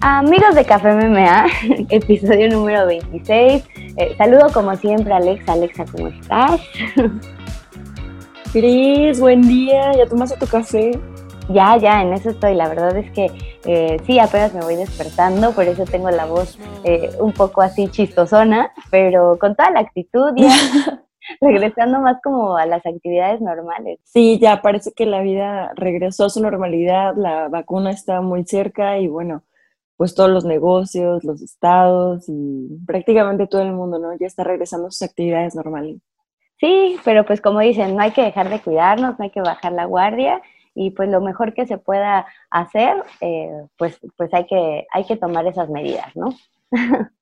Amigos de Café MMA, episodio número 26. Eh, saludo como siempre a Alexa. Alexa, ¿cómo estás? Cris, buen día. ¿Ya tomaste tu café? Ya, ya, en eso estoy. La verdad es que eh, sí, apenas me voy despertando, por eso tengo la voz eh, un poco así chistosona, pero con toda la actitud ya regresando más como a las actividades normales. Sí, ya parece que la vida regresó a su normalidad, la vacuna está muy cerca y bueno, pues todos los negocios, los estados y prácticamente todo el mundo, ¿no? Ya está regresando a sus actividades normales. Sí, pero pues como dicen, no hay que dejar de cuidarnos, no hay que bajar la guardia y pues lo mejor que se pueda hacer, eh, pues, pues hay, que, hay que tomar esas medidas, ¿no?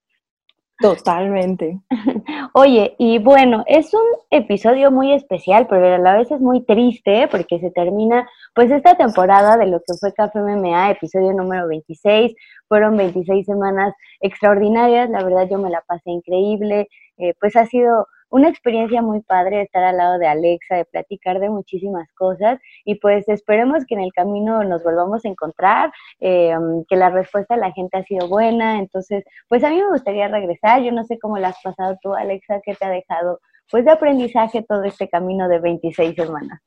Totalmente. Oye, y bueno, es un episodio muy especial, pero a la vez es muy triste porque se termina pues esta temporada de lo que fue Café MMA, episodio número 26. Fueron 26 semanas extraordinarias, la verdad yo me la pasé increíble, eh, pues ha sido una experiencia muy padre estar al lado de Alexa, de platicar de muchísimas cosas y pues esperemos que en el camino nos volvamos a encontrar, eh, que la respuesta de la gente ha sido buena, entonces pues a mí me gustaría regresar, yo no sé cómo la has pasado tú Alexa, qué te ha dejado pues de aprendizaje todo este camino de 26 semanas.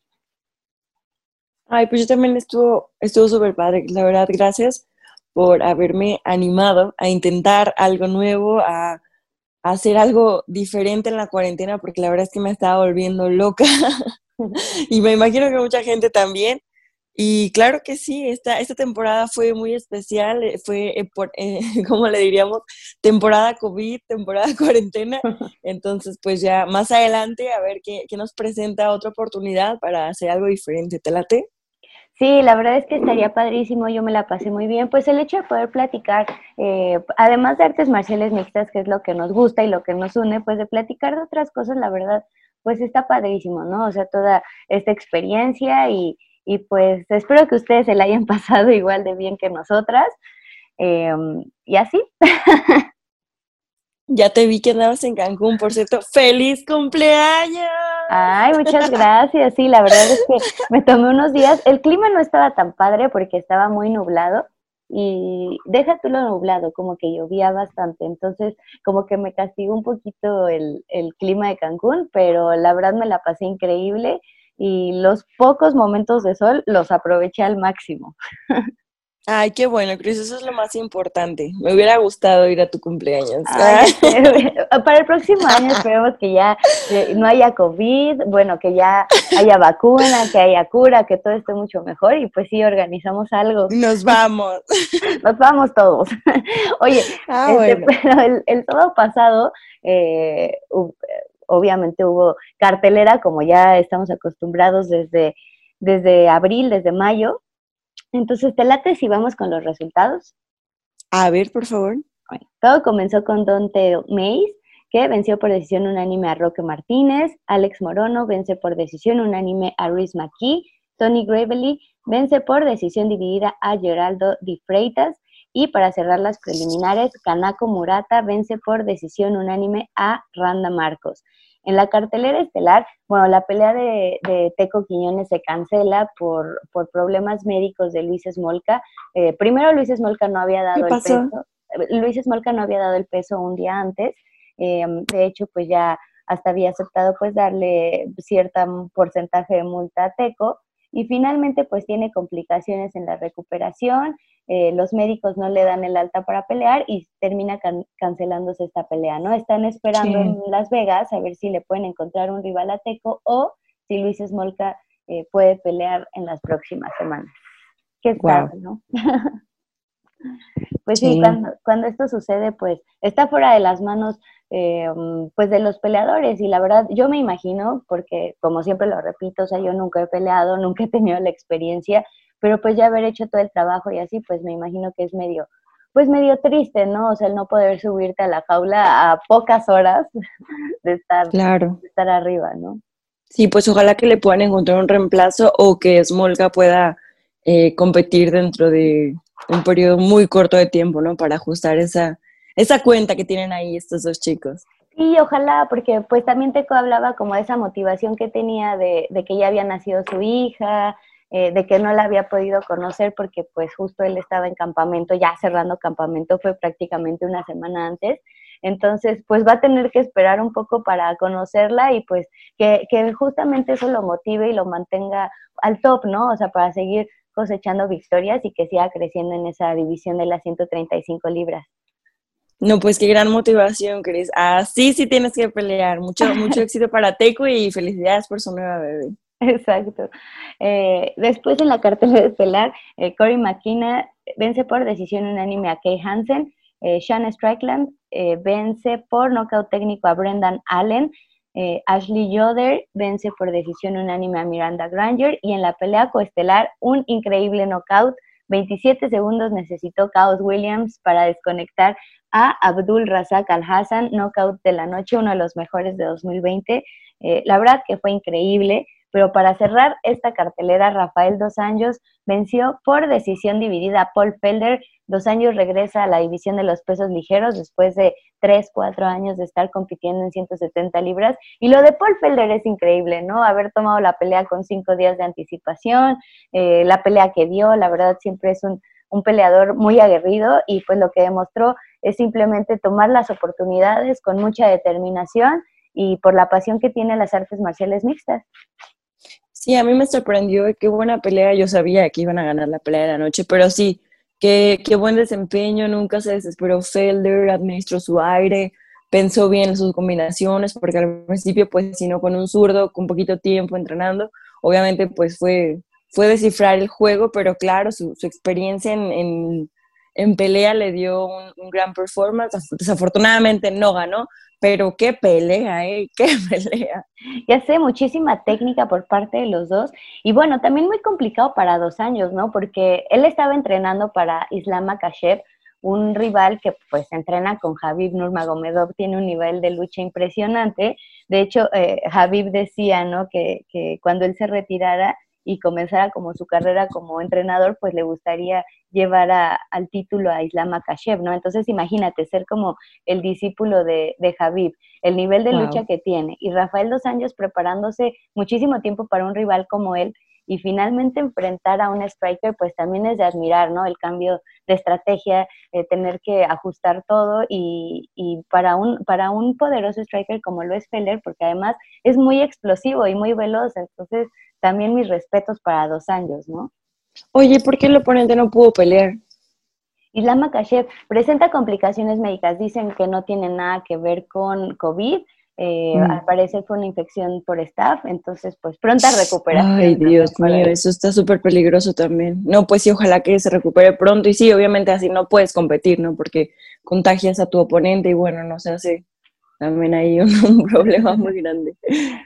Ay, pues yo también estuvo estuvo súper padre, la verdad, gracias por haberme animado a intentar algo nuevo, a hacer algo diferente en la cuarentena porque la verdad es que me estaba volviendo loca y me imagino que mucha gente también. Y claro que sí, esta, esta temporada fue muy especial, eh, fue, eh, por, eh, como le diríamos, temporada COVID, temporada cuarentena. Entonces, pues ya más adelante a ver qué, qué nos presenta otra oportunidad para hacer algo diferente. ¿Te late? Sí, la verdad es que estaría padrísimo, yo me la pasé muy bien. Pues el hecho de poder platicar, eh, además de artes marciales mixtas, que es lo que nos gusta y lo que nos une, pues de platicar de otras cosas, la verdad, pues está padrísimo, ¿no? O sea, toda esta experiencia y, y pues espero que ustedes se la hayan pasado igual de bien que nosotras. Em, y así. Ya te vi que andabas en Cancún, por cierto. ¡Feliz cumpleaños! Ay, muchas gracias. Sí, la verdad es que me tomé unos días. El clima no estaba tan padre porque estaba muy nublado y deja tú lo nublado, como que llovía bastante. Entonces, como que me castigó un poquito el, el clima de Cancún, pero la verdad me la pasé increíble y los pocos momentos de sol los aproveché al máximo. Ay, qué bueno, Cris, eso es lo más importante. Me hubiera gustado ir a tu cumpleaños. para el próximo año esperemos que ya no haya COVID, bueno, que ya haya vacuna, que haya cura, que todo esté mucho mejor y pues sí, organizamos algo. Nos vamos. Nos vamos todos. Oye, ah, este, pero el, el, todo pasado, eh, obviamente hubo cartelera, como ya estamos acostumbrados desde, desde abril, desde mayo, entonces, ¿te late si vamos con los resultados? A ver, por favor. todo comenzó con Dante Mays, que venció por decisión unánime a Roque Martínez, Alex Morono vence por decisión unánime a Ruiz McKee, Tony Gravely vence por decisión dividida a Geraldo Di Freitas, y para cerrar las preliminares, Kanako Murata vence por decisión unánime a Randa Marcos. En la cartelera estelar, bueno, la pelea de, Teco Quiñones se cancela por, por, problemas médicos de Luis Esmolca. Eh, primero Luis Esmolca no había dado el peso. Luis Esmolca no había dado el peso un día antes. Eh, de hecho, pues ya hasta había aceptado pues darle cierto porcentaje de multa a Teco y finalmente pues tiene complicaciones en la recuperación, eh, los médicos no le dan el alta para pelear y termina cancelándose esta pelea, ¿no? Están esperando en Las Vegas a ver si le pueden encontrar un rival a Teco o si Luis Smolka eh, puede pelear en las próximas semanas. Qué wow. ¿no? pues sí, cuando, cuando, esto sucede, pues está fuera de las manos eh, pues de los peleadores y la verdad yo me imagino, porque como siempre lo repito, o sea, yo nunca he peleado, nunca he tenido la experiencia, pero pues ya haber hecho todo el trabajo y así, pues me imagino que es medio, pues medio triste, ¿no? O sea, el no poder subirte a la jaula a pocas horas de estar, claro. de estar arriba, ¿no? Sí, pues ojalá que le puedan encontrar un reemplazo o que Smolka pueda eh, competir dentro de un periodo muy corto de tiempo, ¿no? Para ajustar esa, esa cuenta que tienen ahí estos dos chicos. Sí, ojalá, porque pues también Teco hablaba como de esa motivación que tenía de, de que ya había nacido su hija, eh, de que no la había podido conocer porque pues justo él estaba en campamento, ya cerrando campamento, fue prácticamente una semana antes. Entonces, pues va a tener que esperar un poco para conocerla y pues que, que justamente eso lo motive y lo mantenga al top, ¿no? O sea, para seguir cosechando victorias y que siga creciendo en esa división de las 135 libras. No, pues qué gran motivación, Cris. Así sí tienes que pelear. Mucho, mucho éxito para Teco y felicidades por su nueva bebé. Exacto. Eh, después en la cartelera estelar, eh, Cory vence por decisión unánime a Kay Hansen. Eh, Shanna Strickland eh, vence por nocaut técnico a Brendan Allen. Ashley Yoder vence por decisión unánime a Miranda Granger. Y en la pelea coestelar, un increíble knockout. 27 segundos necesitó Chaos Williams para desconectar a Abdul Razak Al Hassan, knockout de la noche, uno de los mejores de 2020. la verdad que fue increíble. Pero para cerrar esta cartelera, Rafael Dos Anjos venció por decisión dividida a Paul Felder. Dos Anjos regresa a la división de los pesos ligeros después de 3, 4 años de estar compitiendo en 170 libras. Y lo de Paul Felder es increíble, ¿no? Haber tomado la pelea con cinco días de anticipación, eh, la pelea que dio, la verdad siempre es un, un peleador muy aguerrido y pues lo que demostró es simplemente tomar las oportunidades con mucha determinación y por la pasión que tiene las artes marciales mixtas. Sí, a mí me sorprendió qué buena pelea. Yo sabía que iban a ganar la pelea de la noche, pero sí, qué, qué buen desempeño. Nunca se desesperó Felder, administró su aire, pensó bien sus combinaciones, porque al principio, pues, sino con un zurdo, con poquito tiempo entrenando, obviamente, pues fue, fue descifrar el juego, pero claro, su, experiencia en, en, en, pelea le dio un, un gran performance. Desafortunadamente no ganó, pero qué pelea, ¿eh? Qué pelea. Ya sé, muchísima técnica por parte de los dos. Y bueno, también muy complicado para dos años, ¿no? Porque él estaba entrenando para Islam Makashev, un rival que pues entrena con Habib Nurmagomedov, tiene un nivel de lucha impresionante. De hecho, eh, Habib decía, ¿no? Que, que cuando él se retirara y comenzara como su carrera como entrenador, pues le gustaría llevar al título a Islam Makashev, ¿no? Entonces imagínate ser como el discípulo de, de Habib, el nivel de lucha que tiene. Y Rafael Dos Años preparándose muchísimo tiempo para un rival como él y finalmente enfrentar a un striker, pues también es de admirar, ¿no? El cambio de estrategia, eh, tener que ajustar todo y, y, para, un, para un poderoso striker como lo es Feller, porque además es muy explosivo y muy veloz, entonces también mis respetos para Dos Años, ¿no? Oye, ¿por qué el oponente no pudo pelear? Islam Makashev presenta complicaciones médicas. Dicen que no tiene nada que ver con COVID. Eh, mm. Al parecer fue una infección por staff, entonces pues pronta recuperación. Ay, Dios mío, eso está súper peligroso también. No, pues sí, ojalá que se recupere pronto. Y sí, obviamente así no puedes competir, ¿no? Porque contagias a tu oponente y bueno, no se hace también hay un, un problema muy grande.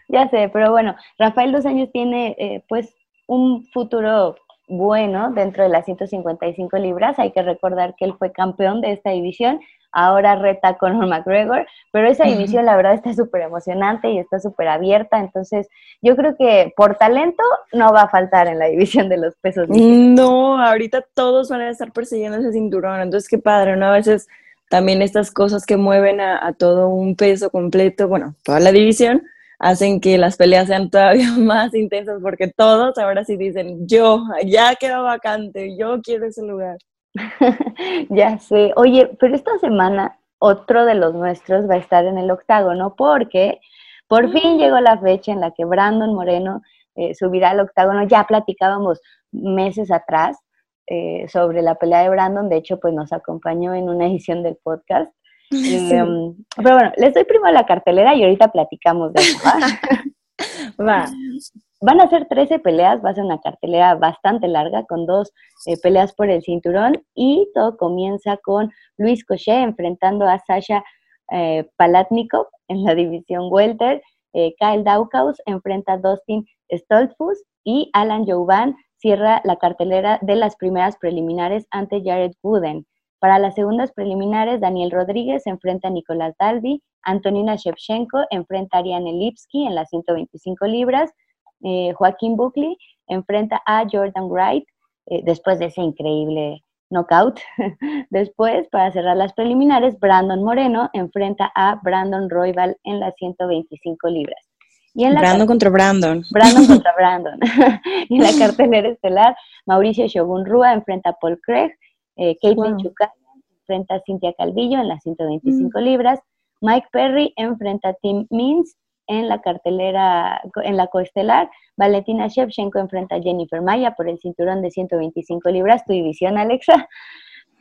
Ya sé, pero bueno, Rafael Dos Años tiene eh, pues un futuro bueno dentro de las 155 libras. Hay que recordar que él fue campeón de esta división, ahora reta Conor McGregor, pero esa división la verdad está súper emocionante y está súper abierta, entonces yo creo que por talento no va a faltar en la división de los pesos. No, ahorita todos van a estar persiguiendo ese cinturón, entonces qué padre, ¿no? A veces también estas cosas que mueven a, a todo un peso completo, bueno, toda la división, hacen que las peleas sean todavía más intensas porque todos ahora sí dicen, yo, ya quedó vacante, yo quiero ese lugar. ya sé. Oye, pero esta semana otro de los nuestros va a estar en el octágono porque por fin llegó la fecha en la que Brandon Moreno eh, subirá al octágono. Ya platicábamos meses atrás eh, sobre la pelea de Brandon, de hecho, pues nos acompañó en una edición del podcast. Em, pero bueno, les doy primero la cartelera y ahorita platicamos de eso. ¿va? Van a ser 13 peleas, va a ser una cartelera bastante larga con dos eh, peleas por el cinturón y todo comienza con Luis Cochet enfrentando a Sasha eh, Palatnikov en la división welter. Eh, Kyle Daukaus enfrenta a Dustin Stoltzfus y Alan Jouban cierra la cartelera de las primeras preliminares ante Jared Wooden. Para las segundas preliminares, Daniel Rodríguez enfrenta a Nicolás Dalby, Antonina Shevchenko enfrenta a Ariane Lipsky en las 125 libras, eh, Joaquín Buckley enfrenta a Jordan Wright eh, después de ese increíble knockout. Después, para cerrar las preliminares, Brandon Moreno enfrenta a Brandon Royval en las 125 libras. Y en la Brandon contra Brandon. Brandon contra Brandon. y en la cartelera estelar, Mauricio Shogun Rua enfrenta a Paul Craig, eh, Caitlin enfrenta a Cintia Calvillo en las 125 mm. libras, Mike Perry enfrenta a Tim Means en la cartelera, en la coestelar, Valentina Shevchenko enfrenta a Jennifer Maya por el cinturón de 125 libras, tu división, Alexa.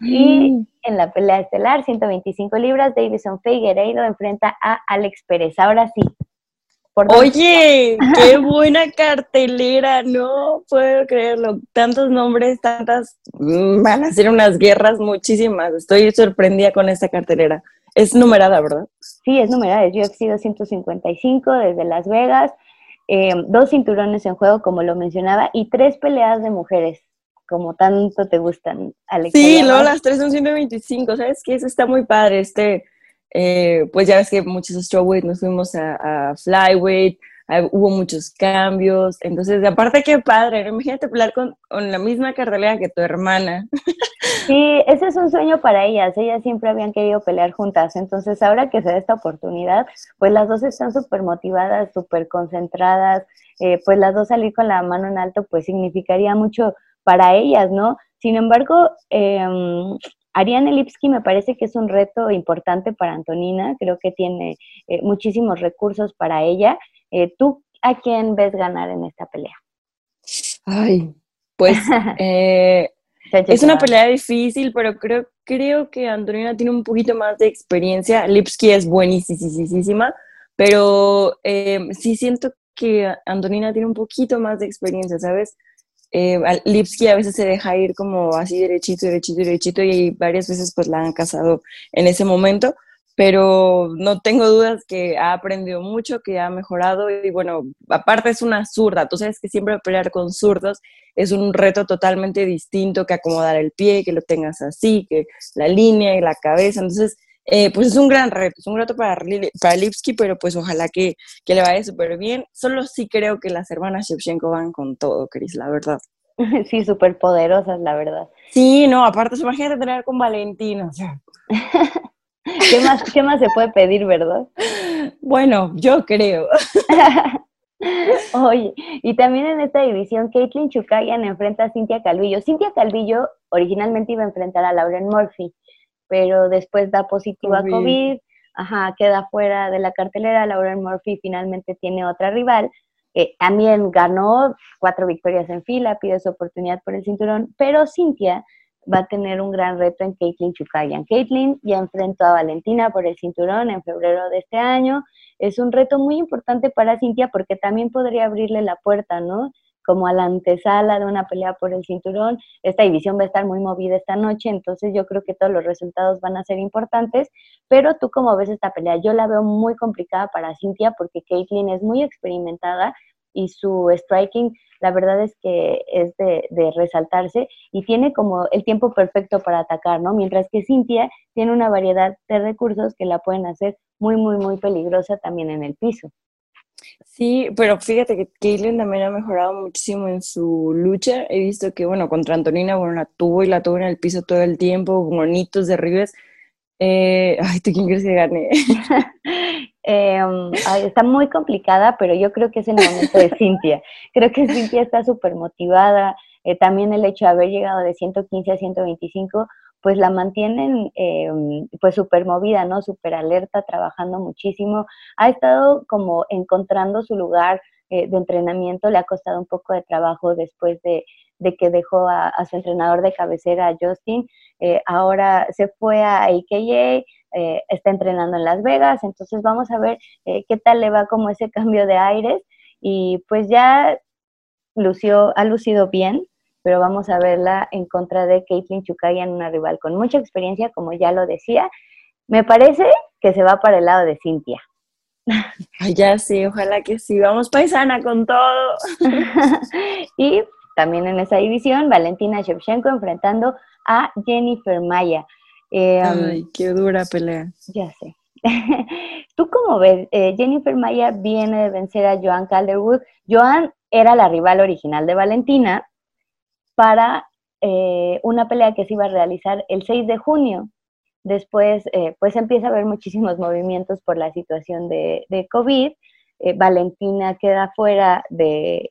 Y mm. en la pelea estelar, 125 libras, Davison Figueiredo enfrenta a Alex Pérez. Ahora sí. Oye, qué buena cartelera, no puedo creerlo. Tantos nombres, tantas, mm, van a ser unas guerras muchísimas. Estoy sorprendida con esta cartelera. Es numerada, ¿verdad? Sí, es numerada, es UFC 255 desde Las Vegas, eh, dos cinturones en juego, como lo mencionaba, y tres peleas de mujeres como tanto te gustan, Alex. Sí, luego las tres son 125, ¿sabes qué? Eso está muy padre, este, eh, pues ya ves que muchos strawweight nos fuimos a, flyweight, hubo muchos cambios, entonces aparte qué padre, imagínate pelear con, la misma cartelera que tu hermana. Sí, ese es un sueño para ellas, ellas siempre habían querido pelear juntas, entonces ahora que se da esta oportunidad, pues las dos están súper motivadas, súper concentradas, eh, pues las dos salir con la mano en alto, pues significaría mucho para ellas, ¿no? Sin embargo, eh, Ariane Lipski me parece que es un reto importante para Antonina, creo que tiene eh, muchísimos recursos para ella. Eh, ¿Tú a quién ves ganar en esta pelea? Ay, pues eh, es una pelea difícil, pero creo, creo que Antonina tiene un poquito más de experiencia. Lipski es buenísima, pero sí siento que Antonina tiene un poquito más de experiencia, ¿sabes? Eh, Lipsky a veces se deja ir como así derechito, derechito, derechito y varias veces pues la han casado en ese momento, pero no tengo dudas que ha aprendido mucho, que ha mejorado y bueno, aparte es una zurda, tú sabes que siempre pelear con zurdos es un reto totalmente distinto que acomodar el pie, que lo tengas así, que la línea y la cabeza, entonces eh, pues es un gran reto, es un reto para, para Lipsky, pero pues ojalá que, que le vaya súper bien. Solo sí creo que las hermanas Shevchenko van con todo, Cris, la verdad. Sí, súper poderosas, la verdad. Sí, no, aparte, imagínate tener con Valentina, o sea. ¿Qué más, ¿Qué más se puede pedir, verdad? Bueno, yo creo. Oye, y también en esta división, Caitlin Chukayan enfrenta a Cintia Calvillo. Cintia Calvillo originalmente iba a enfrentar a Lauren Murphy, pero después da positivo a COVID, ajá, queda fuera de la cartelera, Lauren Murphy finalmente tiene otra rival, que también ganó cuatro victorias en fila, pide su oportunidad por el cinturón, pero Cintia va a tener un gran reto en Caitlin Chukayan. Caitlin ya enfrentó a Valentina por el cinturón en febrero de este año. Es un reto muy importante para Cintia porque también podría abrirle la puerta, ¿no? Como a la antesala de una pelea por el cinturón. Esta división va a estar muy movida esta noche, entonces yo creo que todos los resultados van a ser importantes, pero tú como ves esta pelea, yo la veo muy complicada para Cintia porque Caitlyn es muy experimentada y su striking, la verdad es que es de, de, resaltarse y tiene como el tiempo perfecto para atacar, ¿no? Mientras que Cintia tiene una variedad de recursos que la pueden hacer muy, muy, muy peligrosa también en el piso. Sí, pero fíjate que Caitlyn también ha mejorado muchísimo en su lucha. He visto que, bueno, contra Antonina, bueno, la tuvo y la tuvo en el piso todo el tiempo, bonitos derribes. Eh, ay, ¿tú quién crees que gane? Em, está muy complicada, pero yo creo que es el momento de Cintia. Creo que Cintia está súper motivada. Eh, también el hecho de haber llegado de 115 a 125 pues la mantienen eh, pues súper movida, ¿no? Súper alerta, trabajando muchísimo. Ha estado como encontrando su lugar eh, de entrenamiento, le ha costado un poco de trabajo después de, que dejó a, su entrenador de cabecera, Justin. Eh, ahora se fue a AKA, está entrenando en Las Vegas, entonces vamos a ver qué tal le va como ese cambio de aires. Y pues ya lució, ha lucido bien, pero vamos a verla en contra de Caitlin Chukayan, una rival con mucha experiencia, como ya lo decía. Me parece que se va para el lado de Cintia. ya sí, ojalá que sí. Vamos paisana con todo. y también en esa división, Valentina Shevchenko enfrentando a Jennifer Maya. Em, Ay, qué dura pelea. Ya sé. ¿Tú cómo ves? Eh, Jennifer Maya viene de vencer a Joan Calderwood. Joan era la rival original de Valentina, para eh, una pelea que se iba a realizar el 6 de junio. Después, eh, pues empieza a haber muchísimos movimientos por la situación de, COVID. eh, Valentina queda fuera de,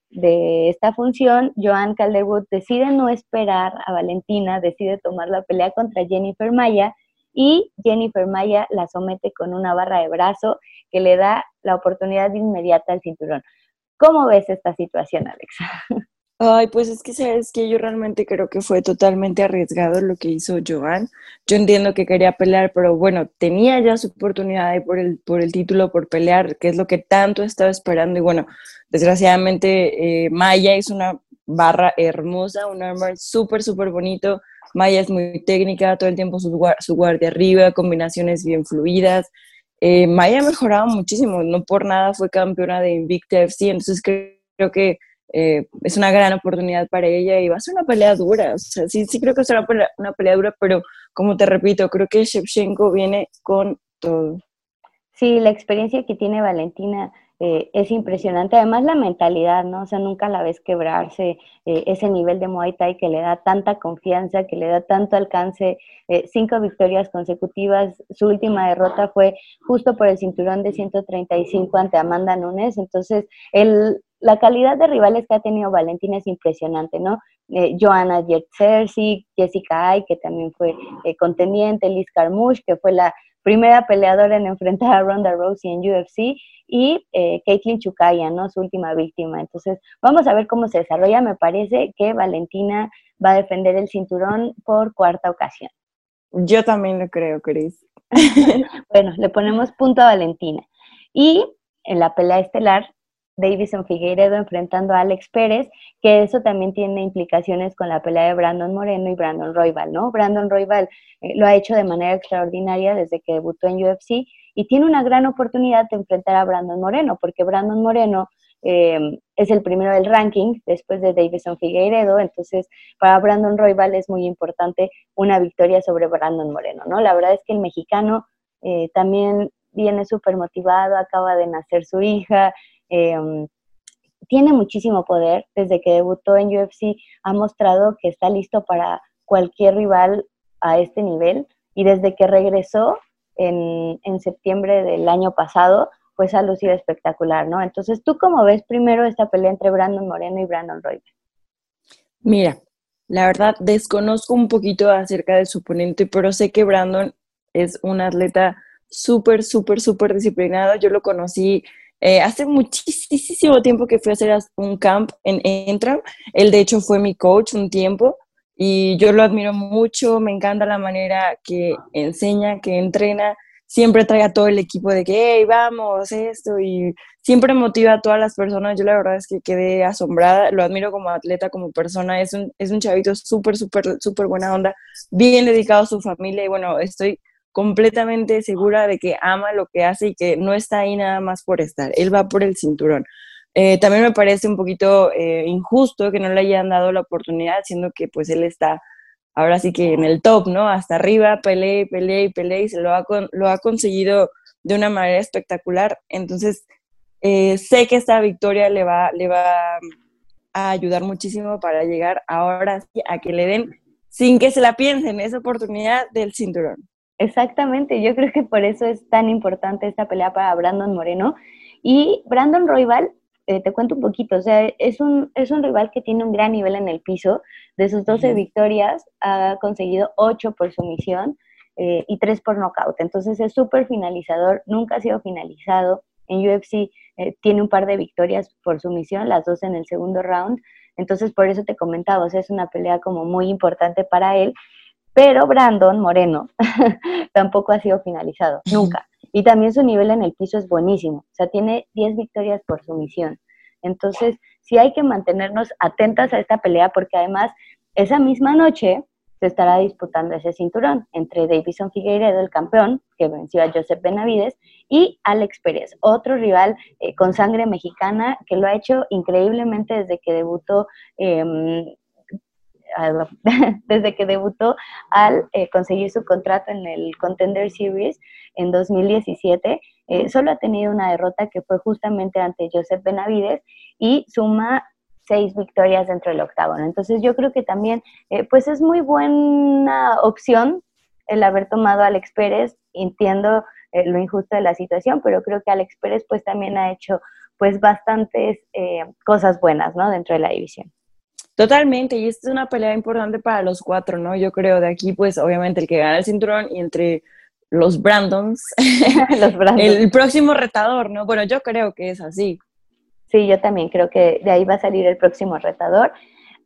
esta función, Joan Calderwood decide no esperar a Valentina, decide tomar la pelea contra Jennifer Maya y Jennifer Maya la somete con una barra de brazo que le da la oportunidad inmediata al cinturón. ¿Cómo ves esta situación, Alexa? Ay, pues es que sabes que yo realmente creo que fue totalmente arriesgado lo que hizo Joan. Yo entiendo que quería pelear, pero bueno, tenía ya su oportunidad por el, por el título, por pelear, que es lo que tanto estaba esperando. Y bueno, desgraciadamente eh, Maya es una barra hermosa, un armor súper, súper bonito. Maya es muy técnica, todo el tiempo su, su guardia arriba, combinaciones bien fluidas. Eh, Maya ha mejorado muchísimo, no por nada fue campeona de Invicta FC, entonces creo que eh, es una gran oportunidad para ella y va a ser una pelea dura. O sea, sí, sí creo que será una pelea dura, pero como te repito, creo que Shevchenko viene con todo. Sí, la experiencia que tiene Valentina eh, es impresionante. Además, la mentalidad, ¿no? O sea, nunca la ves quebrarse. Eh, ese nivel de Muay Thai que le da tanta confianza, que le da tanto alcance. cinco victorias consecutivas. Su última derrota fue justo por el cinturón de 135 ante Amanda Nunes. Entonces, él la calidad de rivales que ha tenido Valentina es impresionante, ¿no? Eh, Joanna Jerzersi, Jessica Ay, que también fue eh, contendiente, Liz Carmouche, que fue la primera peleadora en enfrentar a Ronda Rousey en UFC, y eh, Caitlin Chukaya, ¿no? Su última víctima. Entonces, vamos a ver cómo se desarrolla. Me parece que Valentina va a defender el cinturón por cuarta ocasión. Yo también lo creo, Cris. bueno, le ponemos punto a Valentina. Y en la pelea estelar Davison Figueiredo enfrentando a Alex Pérez, que eso también tiene implicaciones con la pelea de Brandon Moreno y Brandon Royval, ¿no? Brandon Royval eh, lo ha hecho de manera extraordinaria desde que debutó en UFC y tiene una gran oportunidad de enfrentar a Brandon Moreno, porque Brandon Moreno em, es el primero del ranking después de Davison Figueiredo, entonces para Brandon Royval es muy importante una victoria sobre Brandon Moreno, ¿no? La verdad es que el mexicano eh, también viene súper motivado, acaba de nacer su hija, Em, tiene muchísimo poder. Desde que debutó en UFC ha mostrado que está listo para cualquier rival a este nivel. Y desde que regresó en, septiembre del año pasado, pues ha lucido espectacular, ¿no? Entonces, ¿tú cómo ves primero esta pelea entre Brandon Moreno y Brandon Roy? Mira, la verdad desconozco un poquito acerca de su oponente, pero sé que Brandon es un atleta súper, súper, súper disciplinado. Yo lo conocí eh, hace muchísimo tiempo que fui a hacer un camp en Entram. Él, de hecho, fue mi coach un tiempo y yo lo admiro mucho. Me encanta la manera que enseña, que entrena. Siempre trae a todo el equipo de que, hey, vamos, esto. Y siempre motiva a todas las personas. Yo la verdad es que quedé asombrada. Lo admiro como atleta, como persona. Es un, es un chavito súper, súper, súper buena onda. Bien dedicado a su familia. Y bueno, estoy completamente segura de que ama lo que hace y que no está ahí nada más por estar, él va por el cinturón. Eh, también me parece un poquito eh, injusto que no le hayan dado la oportunidad, siendo que pues él está ahora sí que en el top, ¿no? Hasta arriba, pelea, y pelea y se lo ha, lo ha conseguido de una manera espectacular. Entonces, eh, sé que esta victoria le va, le va a ayudar muchísimo para llegar ahora a que le den, sin que se la piensen, esa oportunidad del cinturón. Exactamente, yo creo que por eso es tan importante esta pelea para Brandon Moreno. Y Brandon Royval, eh, te cuento un poquito, o sea, es un, es un rival que tiene un gran nivel en el piso. De sus 12 victorias, ha conseguido 8 por sumisión eh, y 3 por nocaut. Entonces es súper finalizador, nunca ha sido finalizado. En UFC eh, tiene un par de victorias por sumisión, las dos en el segundo round. Entonces por eso te comentaba, o sea, es una pelea como muy importante para él. Pero Brandon Moreno tampoco ha sido finalizado, nunca. Y también su nivel en el piso es buenísimo. O sea, tiene 10 victorias por sumisión. Entonces, sí hay que mantenernos atentas a esta pelea porque además esa misma noche se estará disputando ese cinturón entre Davison Figueiredo, el campeón, que venció a Joseph Benavides, y Alex Pérez, otro rival eh, con sangre mexicana que lo ha hecho increíblemente desde que debutó em, desde que debutó al eh, conseguir su contrato en el Contender Series en 2017. Eh, solo ha tenido una derrota que fue justamente ante Joseph Benavides y suma seis victorias dentro del octágono. Entonces yo creo que también eh, pues es muy buena opción el haber tomado a Alex Pérez. Entiendo lo injusto de la situación, pero creo que Alex Pérez pues también ha hecho pues bastantes eh, cosas buenas, ¿no? Dentro de la división. Totalmente, y esta es una pelea importante para los cuatro, ¿no? Yo creo de aquí, pues obviamente el que gana el cinturón y entre los Brandons, los el próximo retador, ¿no? Bueno, yo creo que es así. Sí, yo también creo que de ahí va a salir el próximo retador.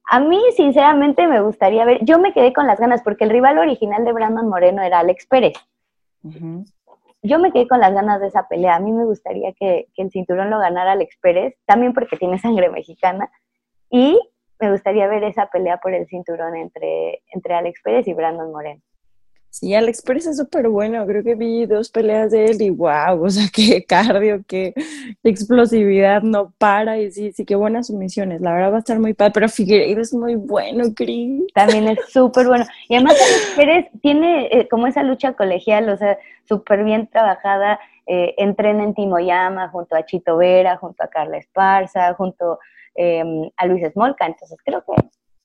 A mí, sinceramente, me gustaría ver, yo me quedé con las ganas porque el rival original de Brandon Moreno era Alex Pérez. Yo me quedé con las ganas de esa pelea. A mí me gustaría que, que el cinturón lo ganara Alex Pérez, también porque tiene sangre mexicana. Y me gustaría ver esa pelea por el cinturón entre, entre Alex Pérez y Brandon Moreno. Sí, Alex Pérez es súper bueno. Creo que vi dos peleas de él y wow, o sea, qué cardio, qué explosividad, no para. Y sí, sí, qué buenas sumisiones. La verdad va a estar muy padre, pero Figueiredo es muy bueno, Cris. También es súper bueno. Y además Alex Pérez tiene eh, como esa lucha colegial, o sea, súper bien trabajada. Eh, entrena en Timoyama junto a Chito Vera, junto a Carla Esparza, junto Em, a Luis Smolka, entonces creo que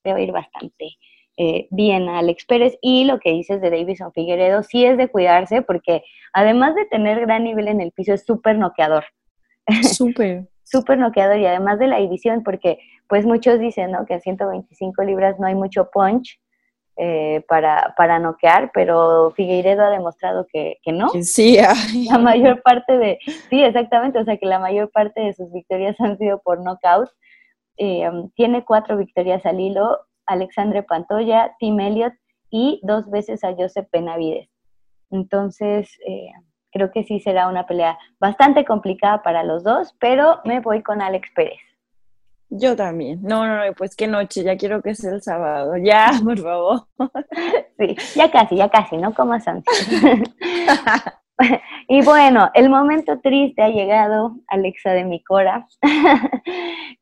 debe ir bastante eh, bien a Alex Pérez. Y lo que dices de Davison Figueredo sí es de cuidarse porque además de tener gran nivel en el piso es súper noqueador. Súper. súper noqueador y además de la división porque pues muchos dicen ¿no? que en 125 libras no hay mucho punch. Eh, para, para noquear, pero Figueiredo ha demostrado que, que no. Sí, la mayor parte de, sí, exactamente, o sea que la mayor parte de sus victorias han sido por knockout eh, tiene cuatro victorias al hilo, Alexandre Pantoya, Tim Elliott y dos veces a Josep Benavides. Entonces, eh, creo que sí será una pelea bastante complicada para los dos, pero me voy con Alex Pérez. Yo también. No, no, no, pues qué noche, ya quiero que sea el sábado. Ya, por favor. Sí, ya casi, ya casi, no comas antes. y bueno, el momento triste ha llegado, Alexa de mi cora.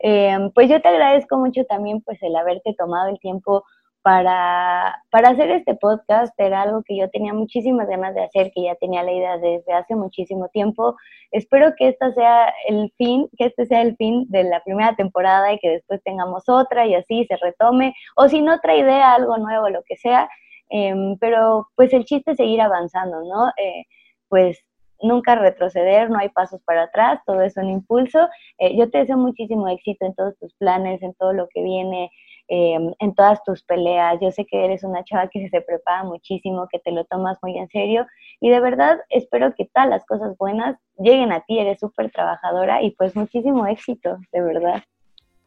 Em, pues yo te agradezco mucho también pues el haberte tomado el tiempo para, para hacer este podcast. Era algo que yo tenía muchísimas ganas de hacer, que ya tenía la idea desde hace muchísimo tiempo. Espero que esta sea el fin, que este sea el fin de la primera temporada y que después tengamos otra y así se retome. O si no, otra idea, algo nuevo, lo que sea. Em, pero pues el chiste es seguir avanzando, ¿no? Eh, pues nunca retroceder, no hay pasos para atrás, todo es un impulso. Eh, yo te deseo muchísimo éxito en todos tus planes, en todo lo que viene, em, en todas tus peleas. Yo sé que eres una chava que se prepara muchísimo, que te lo tomas muy en serio y de verdad espero que todas las cosas buenas lleguen a ti, eres súper trabajadora y pues muchísimo éxito, de verdad.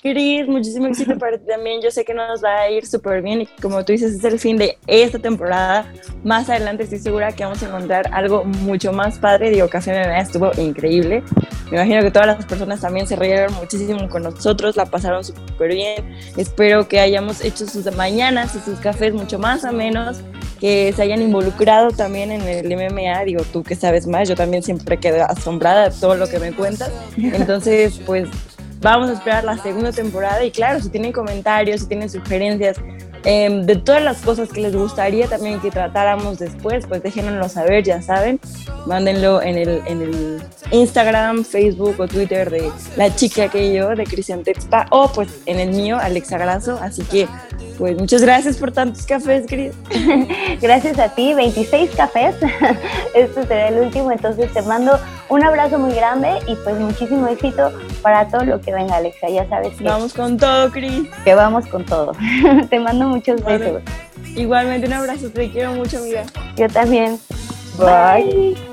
Cris, muchísimo éxito para ti también. Yo sé que nos va a ir súper bien y como tú dices, es el fin de esta temporada. Más adelante estoy segura que vamos a encontrar algo mucho más padre. Digo, Café MMA estuvo increíble. Me imagino que todas las personas también se rieron muchísimo con nosotros, la pasaron súper bien. Espero que hayamos hecho sus mañanas y sus cafés mucho más o menos, que se hayan involucrado también en el MMA. Digo, tú que sabes más, yo también siempre quedo asombrada de todo lo que me cuentas. Entonces, pues Vamos a esperar la segunda temporada y claro, si tienen comentarios, si tienen sugerencias em, de todas las cosas que les gustaría también que tratáramos después, pues déjenoslo saber, ya saben. Mándenlo en el, en el Instagram, Facebook o Twitter de la chica que yo, de Cristian Texpa, o pues en el mío, Alexa Grasso. Así que pues muchas gracias por tantos cafés, Cris. gracias a ti, 26 cafés. este será el último, entonces te mando un abrazo muy grande y pues muchísimo éxito para todo lo que venga, Alexa. Ya sabes que... Vamos con todo, Cris. Que vamos con todo. te mando muchos besos. Igualmente un abrazo, te quiero mucho, amiga. Yo también. Bye.